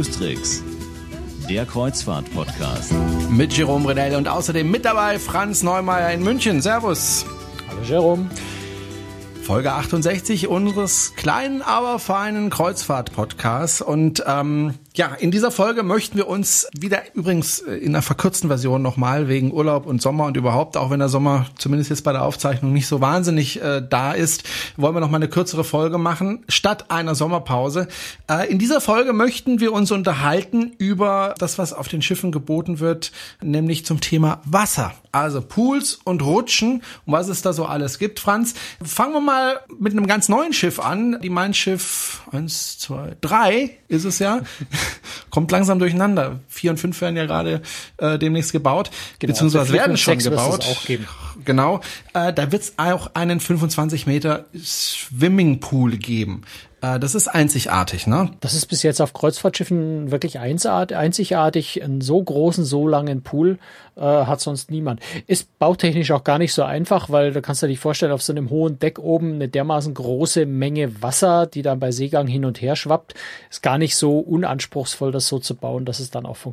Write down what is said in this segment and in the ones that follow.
Cruise der Kreuzfahrt-Podcast. Mit Jerome Bredell und außerdem mit dabei Franz Neumeier in München. Servus. Hallo Jerome. Folge 68 unseres kleinen, aber feinen Kreuzfahrt-Podcasts. Und ähm, ja, in dieser Folge möchten wir uns wieder übrigens äh, in einer verkürzten Version nochmal wegen Urlaub und Sommer und überhaupt, auch wenn der Sommer zumindest jetzt bei der Aufzeichnung nicht so wahnsinnig äh, da ist, wollen wir nochmal eine kürzere Folge machen, statt einer Sommerpause. Äh, in dieser Folge möchten wir uns unterhalten über das, was auf den Schiffen geboten wird, nämlich zum Thema Wasser. Also Pools und Rutschen und was es da so alles gibt. Franz, fangen wir mal mit einem ganz neuen Schiff an. Die Mein Schiff eins, zwei, drei ist es ja. kommt langsam durcheinander. Vier und fünf werden ja gerade äh, demnächst gebaut, genau, beziehungsweise werden schon gebaut. Genau. Äh, da wird es auch einen 25 Meter Swimmingpool geben. Äh, das ist einzigartig, ne? Das ist bis jetzt auf Kreuzfahrtschiffen wirklich einzigartig. Einen so großen, so langen Pool äh, hat sonst niemand. Ist bautechnisch auch gar nicht so einfach, weil du kannst dir nicht vorstellen, auf so einem hohen Deck oben eine dermaßen große Menge Wasser, die dann bei Seegang hin und her schwappt, ist gar nicht so unanspruchsvoll, das so zu bauen, dass es dann auch funktioniert.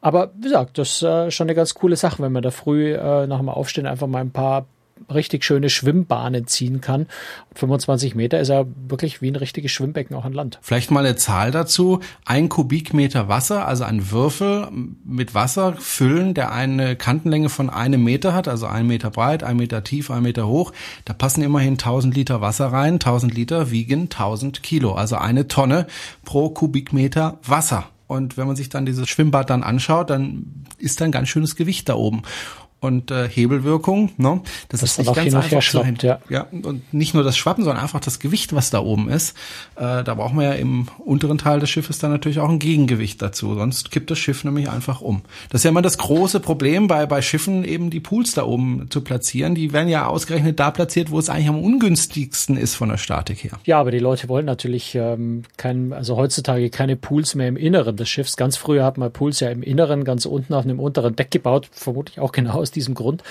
Aber wie gesagt, das ist äh, schon eine ganz coole Sache, wenn man da früh äh, nach dem Aufstehen einfach mal ein paar richtig schöne Schwimmbahnen ziehen kann. 25 Meter ist ja wirklich wie ein richtiges Schwimmbecken auch an Land. Vielleicht mal eine Zahl dazu. Ein Kubikmeter Wasser, also ein Würfel mit Wasser füllen, der eine Kantenlänge von einem Meter hat, also ein Meter breit, ein Meter tief, ein Meter hoch. Da passen immerhin 1000 Liter Wasser rein. 1000 Liter wiegen 1000 Kilo, also eine Tonne pro Kubikmeter Wasser. Und wenn man sich dann dieses Schwimmbad dann anschaut, dann ist da ein ganz schönes Gewicht da oben und äh, Hebelwirkung. Ne? Das, das ist nicht ganz einfach schwappt, ja. ja. Und nicht nur das Schwappen, sondern einfach das Gewicht, was da oben ist. Äh, da braucht man ja im unteren Teil des Schiffes dann natürlich auch ein Gegengewicht dazu. Sonst kippt das Schiff nämlich einfach um. Das ist ja immer das große Problem bei, bei Schiffen, eben die Pools da oben zu platzieren. Die werden ja ausgerechnet da platziert, wo es eigentlich am ungünstigsten ist von der Statik her. Ja, aber die Leute wollen natürlich ähm, kein, also heutzutage keine Pools mehr im Inneren des Schiffs. Ganz früher hat man Pools ja im Inneren, ganz unten auf einem unteren Deck gebaut, vermutlich auch genau aus diesem Grund.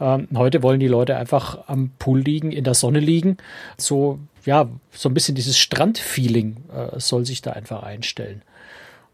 Ähm, heute wollen die Leute einfach am Pool liegen, in der Sonne liegen. So, ja, so ein bisschen dieses Strandfeeling äh, soll sich da einfach einstellen.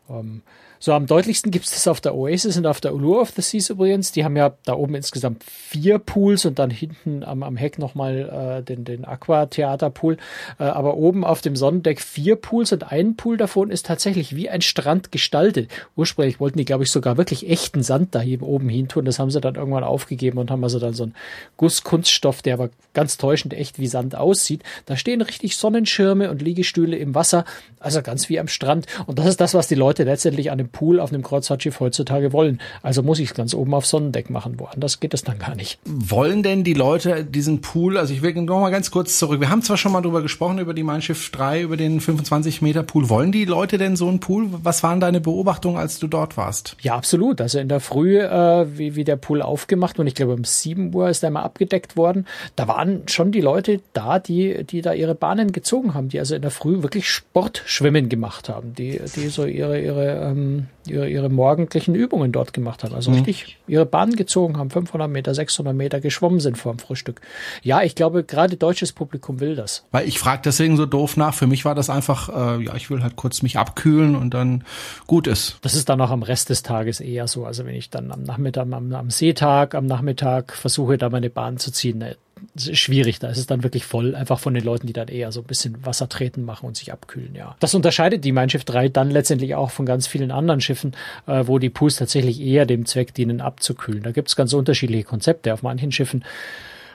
Ähm, so am deutlichsten gibt es das auf der Oasis und auf der Allure of the Seas übrigens. Die haben ja da oben insgesamt vier Pools und dann hinten am, am Heck nochmal äh, den, den Aqua-Theater-Pool. Äh, aber oben auf dem Sonnendeck vier Pools und ein Pool davon ist tatsächlich wie ein Strand gestaltet. Ursprünglich wollten die, glaube ich, sogar wirklich echten Sand da hier oben hin tun. Das haben sie dann irgendwann aufgegeben und haben also dann so einen Gusskunststoff, der aber ganz täuschend echt wie Sand aussieht. Da stehen richtig Sonnenschirme und Liegestühle im Wasser, also ganz wie am Strand. Und das ist das, was die Leute letztendlich an dem Pool auf einem Kreuzfahrtschiff heutzutage wollen. Also muss ich es ganz oben auf Sonnendeck machen. Woanders geht es dann gar nicht. Wollen denn die Leute diesen Pool, also ich will noch mal ganz kurz zurück. Wir haben zwar schon mal drüber gesprochen, über die Mein Schiff 3, über den 25 Meter Pool. Wollen die Leute denn so einen Pool? Was waren deine Beobachtungen, als du dort warst? Ja, absolut. Also in der Früh, äh, wie, wie der Pool aufgemacht und ich glaube um 7 Uhr ist er mal abgedeckt worden. Da waren schon die Leute da, die, die da ihre Bahnen gezogen haben, die also in der Früh wirklich Sportschwimmen gemacht haben, die, die so ihre, ihre ähm, ihre, ihre morgendlichen Übungen dort gemacht haben. Also mhm. richtig ihre Bahn gezogen haben, 500 Meter, 600 Meter geschwommen sind vor dem Frühstück. Ja, ich glaube, gerade deutsches Publikum will das. Weil ich frage deswegen so doof nach. Für mich war das einfach, äh, ja, ich will halt kurz mich abkühlen und dann gut ist. Das ist dann auch am Rest des Tages eher so. Also wenn ich dann am Nachmittag, am, am Seetag, am Nachmittag versuche, da meine Bahn zu ziehen, ne, schwierig. Da ist es dann wirklich voll, einfach von den Leuten, die dann eher so ein bisschen Wasser treten machen und sich abkühlen, ja. Das unterscheidet die Mein Schiff 3 dann letztendlich auch von ganz vielen anderen Schiffen, äh, wo die Pools tatsächlich eher dem Zweck dienen, abzukühlen. Da gibt es ganz unterschiedliche Konzepte. Auf manchen Schiffen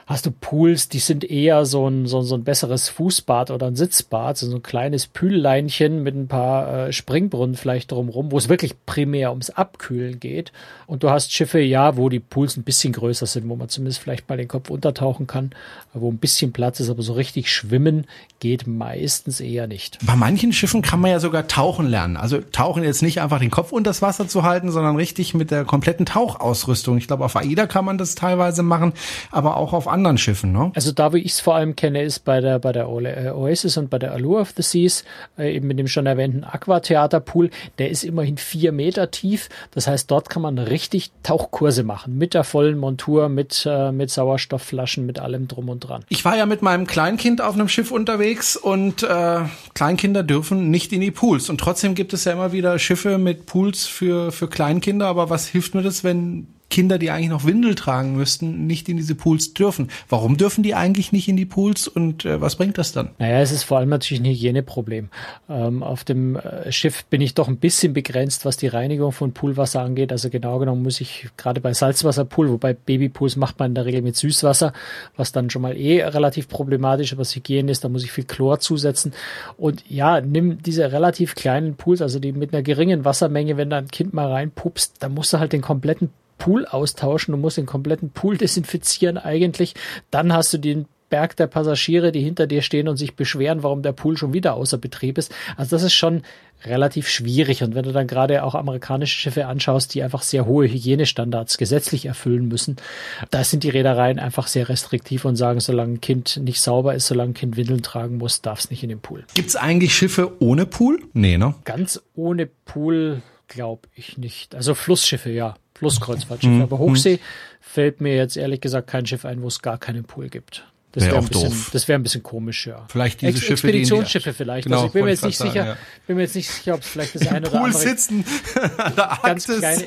hast du Pools, die sind eher so ein, so, so ein besseres Fußbad oder ein Sitzbad, so ein kleines Pülleinchen mit ein paar äh, Springbrunnen vielleicht drumrum, wo es wirklich primär ums Abkühlen geht. Und du hast Schiffe, ja, wo die Pools ein bisschen größer sind, wo man zumindest vielleicht mal den Kopf untertauchen kann, wo ein bisschen Platz ist, aber so richtig schwimmen geht meistens eher nicht. Bei manchen Schiffen kann man ja sogar tauchen lernen. Also tauchen jetzt nicht einfach den Kopf unter das Wasser zu halten, sondern richtig mit der kompletten Tauchausrüstung. Ich glaube, auf AIDA kann man das teilweise machen, aber auch auf anderen Schiffen, ne? Also da, wie ich es vor allem kenne, ist bei der, bei der äh, Oasis und bei der Allure of the Seas, äh, eben mit dem schon erwähnten Aquatheaterpool, der ist immerhin vier Meter tief. Das heißt, dort kann man richtig Tauchkurse machen. Mit der vollen Montur, mit, äh, mit Sauerstoffflaschen, mit allem drum und dran. Ich war ja mit meinem Kleinkind auf einem Schiff unterwegs und äh, Kleinkinder dürfen nicht in die Pools. Und trotzdem gibt es ja immer wieder Schiffe mit Pools für, für Kleinkinder. Aber was hilft mir das, wenn Kinder, die eigentlich noch Windel tragen müssten, nicht in diese Pools dürfen. Warum dürfen die eigentlich nicht in die Pools und äh, was bringt das dann? Naja, es ist vor allem natürlich ein Hygieneproblem. Ähm, auf dem äh, Schiff bin ich doch ein bisschen begrenzt, was die Reinigung von Poolwasser angeht. Also genau genommen muss ich gerade bei Salzwasserpool, wobei Babypools macht man in der Regel mit Süßwasser, was dann schon mal eh relativ problematisch, was Hygiene ist, da muss ich viel Chlor zusetzen. Und ja, nimm diese relativ kleinen Pools, also die mit einer geringen Wassermenge, wenn da ein Kind mal reinpupst, dann musst du halt den kompletten Pool austauschen, du musst den kompletten Pool desinfizieren eigentlich. Dann hast du den Berg der Passagiere, die hinter dir stehen und sich beschweren, warum der Pool schon wieder außer Betrieb ist. Also das ist schon relativ schwierig. Und wenn du dann gerade auch amerikanische Schiffe anschaust, die einfach sehr hohe Hygienestandards gesetzlich erfüllen müssen, da sind die Reedereien einfach sehr restriktiv und sagen, solange ein Kind nicht sauber ist, solange ein Kind Windeln tragen muss, darf es nicht in den Pool. Gibt's eigentlich Schiffe ohne Pool? Nee, ne? Ganz ohne Pool glaube ich nicht. Also Flussschiffe, ja. Flusskreuzfahrtschiffe. Mhm. Aber Hochsee fällt mir jetzt ehrlich gesagt kein Schiff ein, wo es gar keinen Pool gibt. Das wäre wär ein, bisschen, das wär ein bisschen komisch, ja. Vielleicht diese Ex Schiffe, Expeditionsschiffe die vielleicht. Genau, also ich bin mir jetzt nicht sicher, ja. bin mir jetzt nicht sicher, ob es vielleicht das eine oder Pool andere sitzen an der ganz kleine.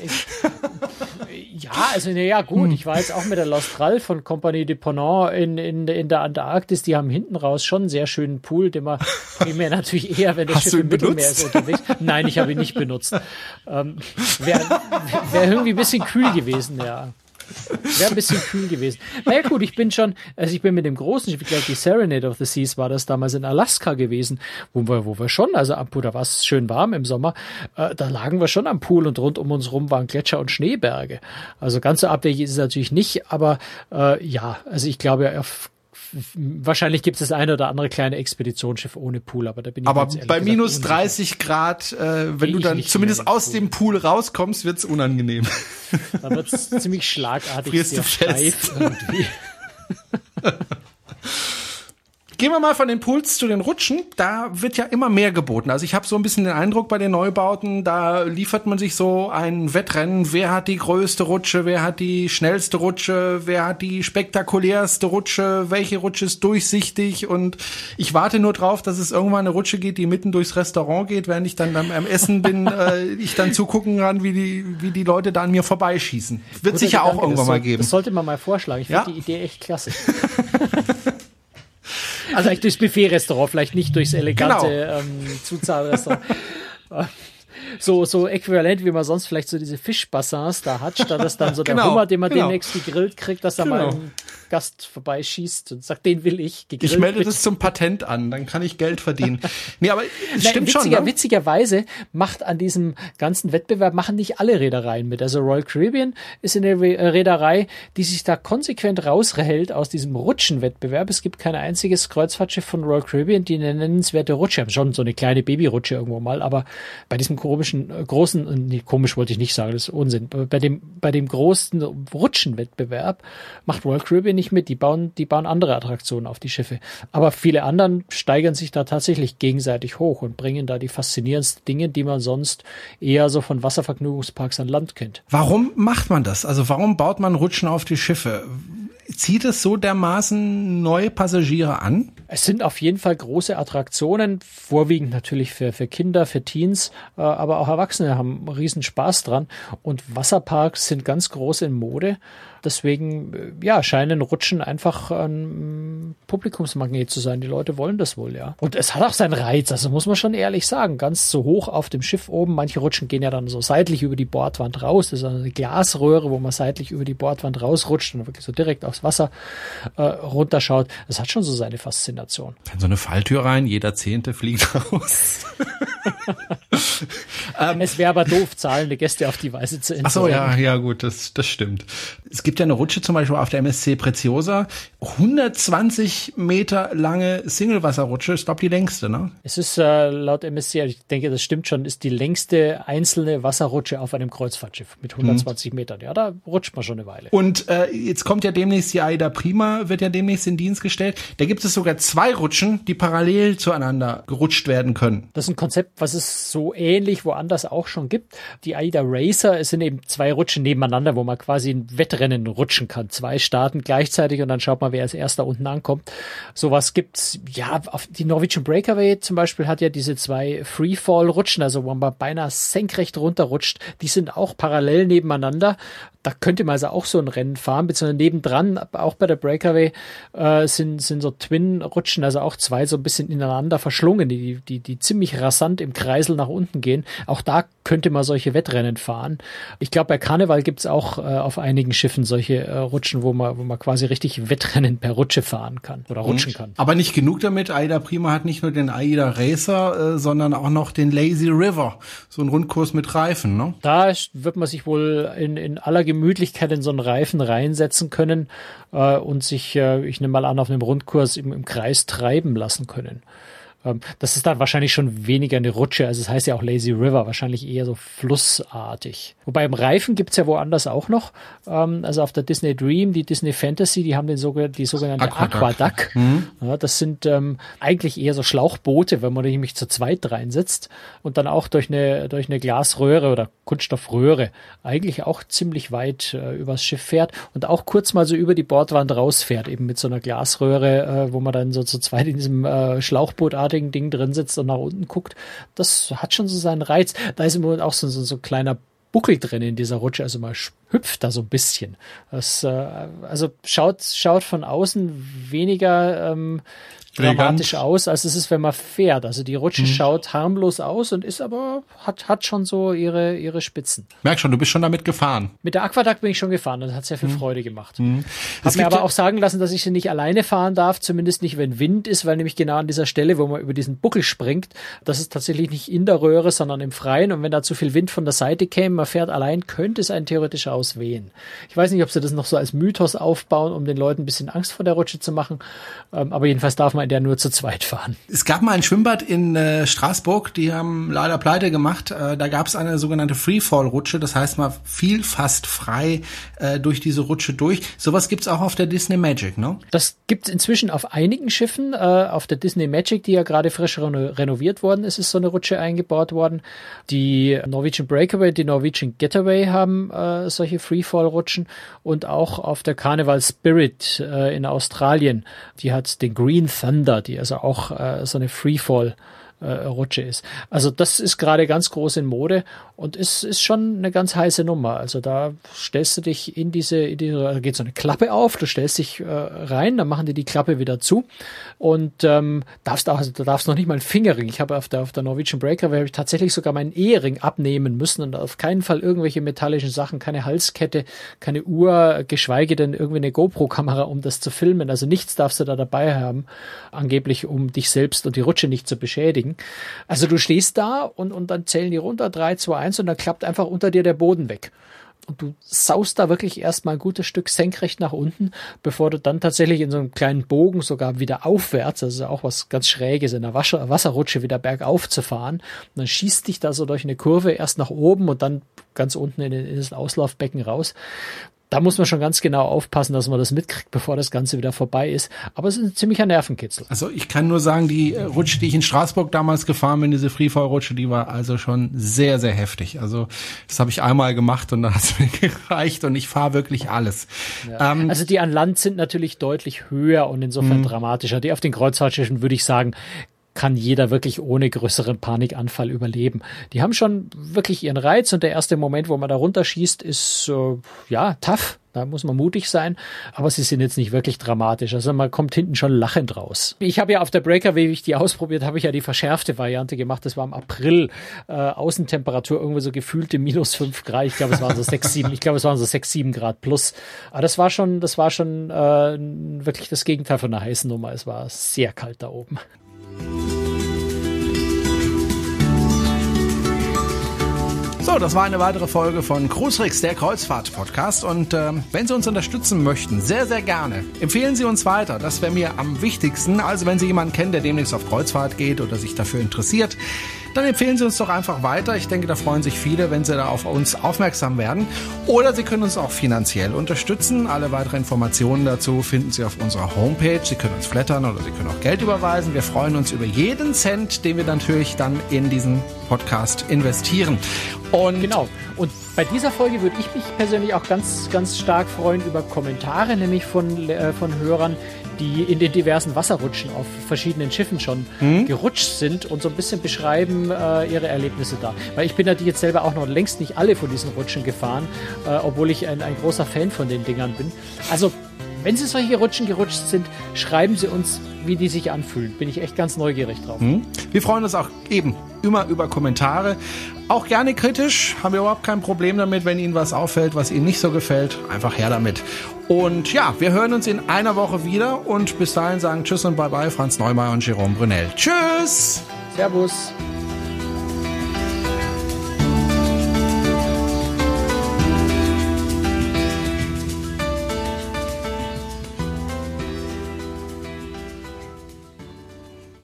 Ja, also naja, gut. Ich war jetzt auch mit der L'Austral von Compagnie de Ponant in, in, in der Antarktis. Die haben hinten raus schon einen sehr schönen Pool, den man primär natürlich eher, wenn das Schiff im Mittelmeer ist unterwegs. Nein, ich habe ihn nicht benutzt. Ähm, Wäre wär irgendwie ein bisschen kühl gewesen, ja. Wäre ein bisschen kühl gewesen. Na ja, gut, ich bin schon, also ich bin mit dem großen Schiff, ich glaube, die Serenade of the Seas war das damals in Alaska gewesen, wo wir, wo wir schon, also am Pool, da war es schön warm im Sommer, äh, da lagen wir schon am Pool und rund um uns rum waren Gletscher und Schneeberge. Also ganz so abwegig ist es natürlich nicht, aber äh, ja, also ich glaube, auf wahrscheinlich gibt es das eine oder andere kleine Expeditionsschiff ohne Pool, aber da bin ich Aber bei minus 30 Grad, äh, wenn du dann zumindest aus Pool. dem Pool rauskommst, wird's unangenehm. Da wird's ziemlich schlagartig Frierst sehr steif irgendwie. Gehen wir mal von den Pools zu den Rutschen. Da wird ja immer mehr geboten. Also ich habe so ein bisschen den Eindruck bei den Neubauten, da liefert man sich so ein Wettrennen. Wer hat die größte Rutsche? Wer hat die schnellste Rutsche? Wer hat die spektakulärste Rutsche? Welche Rutsche ist durchsichtig? Und ich warte nur drauf, dass es irgendwann eine Rutsche geht, die mitten durchs Restaurant geht, während ich dann am, Essen bin, äh, ich dann zugucken kann, wie die, wie die Leute da an mir vorbeischießen. Wird Guter sicher Gedanke, auch irgendwann mal geben. Das sollte man mal vorschlagen. Ich ja? finde die Idee echt klasse. Also vielleicht durchs Buffet-Restaurant, vielleicht nicht durchs elegante genau. ähm, Zuzahlrestaurant. so, so äquivalent, wie man sonst vielleicht so diese Fischbassins da hat, statt dass dann so der genau, Hummer, den man genau. demnächst gegrillt kriegt, dass da genau. mal ein Gast vorbeischießt und sagt, den will ich. Ich melde das zum Patent an, dann kann ich Geld verdienen. nee, aber es Nein, stimmt witziger, schon. Ne? Witzigerweise macht an diesem ganzen Wettbewerb, machen nicht alle Reedereien mit. Also Royal Caribbean ist in der äh, Reederei, die sich da konsequent rausrehält aus diesem Rutschenwettbewerb. Es gibt kein einziges Kreuzfahrtschiff von Royal Caribbean, die eine nennenswerte Rutsche haben. Schon so eine kleine Babyrutsche irgendwo mal, aber bei diesem komischen, äh, großen, äh, nee, komisch wollte ich nicht sagen, das ist Unsinn. Bei dem, bei dem großen Rutschenwettbewerb macht Royal Caribbean nicht mit. Die bauen, die bauen andere Attraktionen auf die Schiffe. Aber viele anderen steigern sich da tatsächlich gegenseitig hoch und bringen da die faszinierendsten Dinge, die man sonst eher so von Wasservergnügungsparks an Land kennt. Warum macht man das? Also warum baut man Rutschen auf die Schiffe? Zieht es so dermaßen neue Passagiere an? Es sind auf jeden Fall große Attraktionen, vorwiegend natürlich für, für Kinder, für Teens, äh, aber auch Erwachsene haben riesen Spaß dran. Und Wasserparks sind ganz groß in Mode. Deswegen, äh, ja, scheinen Rutschen einfach ein Publikumsmagnet zu sein. Die Leute wollen das wohl, ja. Und es hat auch seinen Reiz, also muss man schon ehrlich sagen. Ganz so hoch auf dem Schiff oben. Manche Rutschen gehen ja dann so seitlich über die Bordwand raus. Das ist eine Glasröhre, wo man seitlich über die Bordwand rausrutscht und wirklich so direkt aufs Wasser äh, runterschaut. Das hat schon so seine Faszination. Kann so eine Falltür rein, jeder Zehnte fliegt raus. ähm, es wäre aber doof, zahlende Gäste auf die Weise zu entsorgen. Ach so, ja, ja, gut, das, das stimmt. Es gibt ja eine Rutsche zum Beispiel auf der MSC Preziosa, 120 Meter lange Singlewasserrutsche, ist glaube die längste, ne? Es ist äh, laut MSC, also ich denke, das stimmt schon, ist die längste einzelne Wasserrutsche auf einem Kreuzfahrtschiff mit 120 hm. Metern. Ja, da rutscht man schon eine Weile. Und äh, jetzt kommt ja demnächst die Aida Prima, wird ja demnächst in Dienst gestellt. Da gibt es sogar zwei Rutschen, die parallel zueinander gerutscht werden können. Das ist ein Konzept, was es so ähnlich woanders auch schon gibt. Die AIDA Racer, es sind eben zwei Rutschen nebeneinander, wo man quasi ein Wettrennen rutschen kann. Zwei starten gleichzeitig und dann schaut man, wer als erster unten ankommt. Sowas gibt's, ja, auf die Norwegian Breakaway zum Beispiel hat ja diese zwei Freefall-Rutschen, also wo man beinahe senkrecht runterrutscht. Die sind auch parallel nebeneinander da könnte man also auch so ein Rennen fahren, beziehungsweise nebendran, auch bei der Breakaway, äh, sind, sind so Twin-Rutschen, also auch zwei so ein bisschen ineinander verschlungen, die, die, die ziemlich rasant im Kreisel nach unten gehen. Auch da könnte man solche Wettrennen fahren. Ich glaube, bei Karneval gibt's auch äh, auf einigen Schiffen solche äh, Rutschen, wo man, wo man quasi richtig Wettrennen per Rutsche fahren kann oder rutschen kann. Aber nicht genug damit. Aida Prima hat nicht nur den Aida Racer, äh, sondern auch noch den Lazy River. So ein Rundkurs mit Reifen, ne? Da wird man sich wohl in, in aller Gemütlichkeit in so einen Reifen reinsetzen können äh, und sich, äh, ich nehme mal an, auf einem Rundkurs im, im Kreis treiben lassen können. Ähm, das ist dann wahrscheinlich schon weniger eine Rutsche, also es das heißt ja auch Lazy River, wahrscheinlich eher so flussartig. Wobei im Reifen gibt's ja woanders auch noch, ähm, also auf der Disney Dream, die Disney Fantasy, die haben den sogar die sogenannte Aquaduck. Aquaduck. Mhm. Ja, das sind ähm, eigentlich eher so Schlauchboote, wenn man nämlich zu zweit reinsetzt und dann auch durch eine, durch eine Glasröhre oder Kunststoffröhre eigentlich auch ziemlich weit äh, übers Schiff fährt und auch kurz mal so über die Bordwand rausfährt, eben mit so einer Glasröhre, äh, wo man dann so zu zweit in diesem äh, Schlauchbootartigen Ding drin sitzt und nach unten guckt, das hat schon so seinen Reiz. Da ist im Moment auch so, so, so ein kleiner Buckel drin in dieser Rutsche, also man hüpft da so ein bisschen. Das, äh, also schaut, schaut von außen weniger ähm, dramatisch aus, als es ist, wenn man fährt. Also die Rutsche mhm. schaut harmlos aus und ist aber, hat, hat schon so ihre, ihre Spitzen. Merk schon, du bist schon damit gefahren. Mit der Aquaduck bin ich schon gefahren und hat sehr viel mhm. Freude gemacht. Mhm. Hab mir aber auch sagen lassen, dass ich sie nicht alleine fahren darf, zumindest nicht, wenn Wind ist, weil nämlich genau an dieser Stelle, wo man über diesen Buckel springt, das ist tatsächlich nicht in der Röhre, sondern im Freien und wenn da zu viel Wind von der Seite käme, man fährt allein, könnte es einen theoretisch auswehen. Ich weiß nicht, ob sie das noch so als Mythos aufbauen, um den Leuten ein bisschen Angst vor der Rutsche zu machen, ähm, aber jedenfalls darf man in der nur zu zweit fahren. Es gab mal ein Schwimmbad in äh, Straßburg, die haben leider pleite gemacht. Äh, da gab es eine sogenannte Freefall-Rutsche, das heißt man fiel fast frei äh, durch diese Rutsche durch. Sowas gibt's auch auf der Disney Magic, ne? Das gibt's inzwischen auf einigen Schiffen. Äh, auf der Disney Magic, die ja gerade frisch reno renoviert worden ist, ist so eine Rutsche eingebaut worden. Die Norwegian Breakaway, die Norwegian Getaway haben äh, solche Freefall-Rutschen und auch auf der Carnival Spirit äh, in Australien, die hat den Green Thunder, die also auch äh, so eine Freefall äh, Rutsche ist. Also das ist gerade ganz groß in Mode und ist, ist schon eine ganz heiße Nummer. Also da stellst du dich in diese, in diese da geht so eine Klappe auf, du stellst dich äh, rein, dann machen die die Klappe wieder zu und ähm, darfst auch, also du darfst noch nicht mal einen Fingerring. Ich habe auf der, auf der Norwegian Breaker habe ich tatsächlich sogar meinen Ehering abnehmen müssen und auf keinen Fall irgendwelche metallischen Sachen, keine Halskette, keine Uhr, geschweige denn irgendwie eine GoPro-Kamera, um das zu filmen. Also nichts darfst du da dabei haben, angeblich um dich selbst und die Rutsche nicht zu beschädigen kriegen. Also du stehst da und, und dann zählen die runter, 3, 2, 1 und dann klappt einfach unter dir der Boden weg. Und du saust da wirklich erstmal ein gutes Stück senkrecht nach unten, bevor du dann tatsächlich in so einem kleinen Bogen sogar wieder aufwärts, das ist auch was ganz Schräges, in der Wasser, Wasserrutsche wieder bergauf zu fahren. Und dann schießt dich da so durch eine Kurve erst nach oben und dann ganz unten in, in das Auslaufbecken raus da muss man schon ganz genau aufpassen, dass man das mitkriegt, bevor das Ganze wieder vorbei ist. Aber es ist ein ziemlicher Nervenkitzel. Also ich kann nur sagen, die äh, Rutsche, die ich in Straßburg damals gefahren bin, diese Freefall-Rutsche, die war also schon sehr, sehr heftig. Also das habe ich einmal gemacht und dann hat es mir gereicht und ich fahre wirklich alles. Ja. Ähm, also die an Land sind natürlich deutlich höher und insofern mh. dramatischer. Die auf den Kreuzfahrtschiffen würde ich sagen, kann jeder wirklich ohne größeren Panikanfall überleben. Die haben schon wirklich ihren Reiz und der erste Moment, wo man da runterschießt, ist äh, ja tough. Da muss man mutig sein, aber sie sind jetzt nicht wirklich dramatisch. Also man kommt hinten schon lachend raus. Ich habe ja auf der Breaker, wie ich die ausprobiert habe, ich ja die verschärfte Variante gemacht. Das war im April. Äh, Außentemperatur irgendwo so gefühlte minus fünf Grad. Ich glaube, es waren so sechs, sieben. Ich glaube, es waren so sechs, sieben Grad plus. Aber das war schon, das war schon äh, wirklich das Gegenteil von einer heißen Nummer. Es war sehr kalt da oben. So, das war eine weitere Folge von Cruiserix, der Kreuzfahrt-Podcast. Und äh, wenn Sie uns unterstützen möchten, sehr, sehr gerne, empfehlen Sie uns weiter. Das wäre mir am wichtigsten. Also wenn Sie jemanden kennen, der demnächst auf Kreuzfahrt geht oder sich dafür interessiert, dann empfehlen Sie uns doch einfach weiter. Ich denke, da freuen sich viele, wenn Sie da auf uns aufmerksam werden. Oder Sie können uns auch finanziell unterstützen. Alle weiteren Informationen dazu finden Sie auf unserer Homepage. Sie können uns flattern oder Sie können auch Geld überweisen. Wir freuen uns über jeden Cent, den wir natürlich dann in diesen Podcast investieren. Und genau. Und bei dieser Folge würde ich mich persönlich auch ganz, ganz stark freuen über Kommentare, nämlich von, äh, von Hörern, die in den diversen Wasserrutschen auf verschiedenen Schiffen schon mhm. gerutscht sind und so ein bisschen beschreiben äh, ihre Erlebnisse da. Weil ich bin natürlich jetzt selber auch noch längst nicht alle von diesen Rutschen gefahren, äh, obwohl ich ein, ein großer Fan von den Dingern bin. Also wenn Sie solche Rutschen gerutscht sind, schreiben Sie uns, wie die sich anfühlen. Bin ich echt ganz neugierig drauf. Mhm. Wir freuen uns auch eben immer über Kommentare. Auch gerne kritisch, haben wir überhaupt kein Problem damit, wenn Ihnen was auffällt, was Ihnen nicht so gefällt. Einfach her damit. Und ja, wir hören uns in einer Woche wieder und bis dahin sagen Tschüss und Bye-bye, Franz Neumeier und Jerome Brunel. Tschüss! Servus!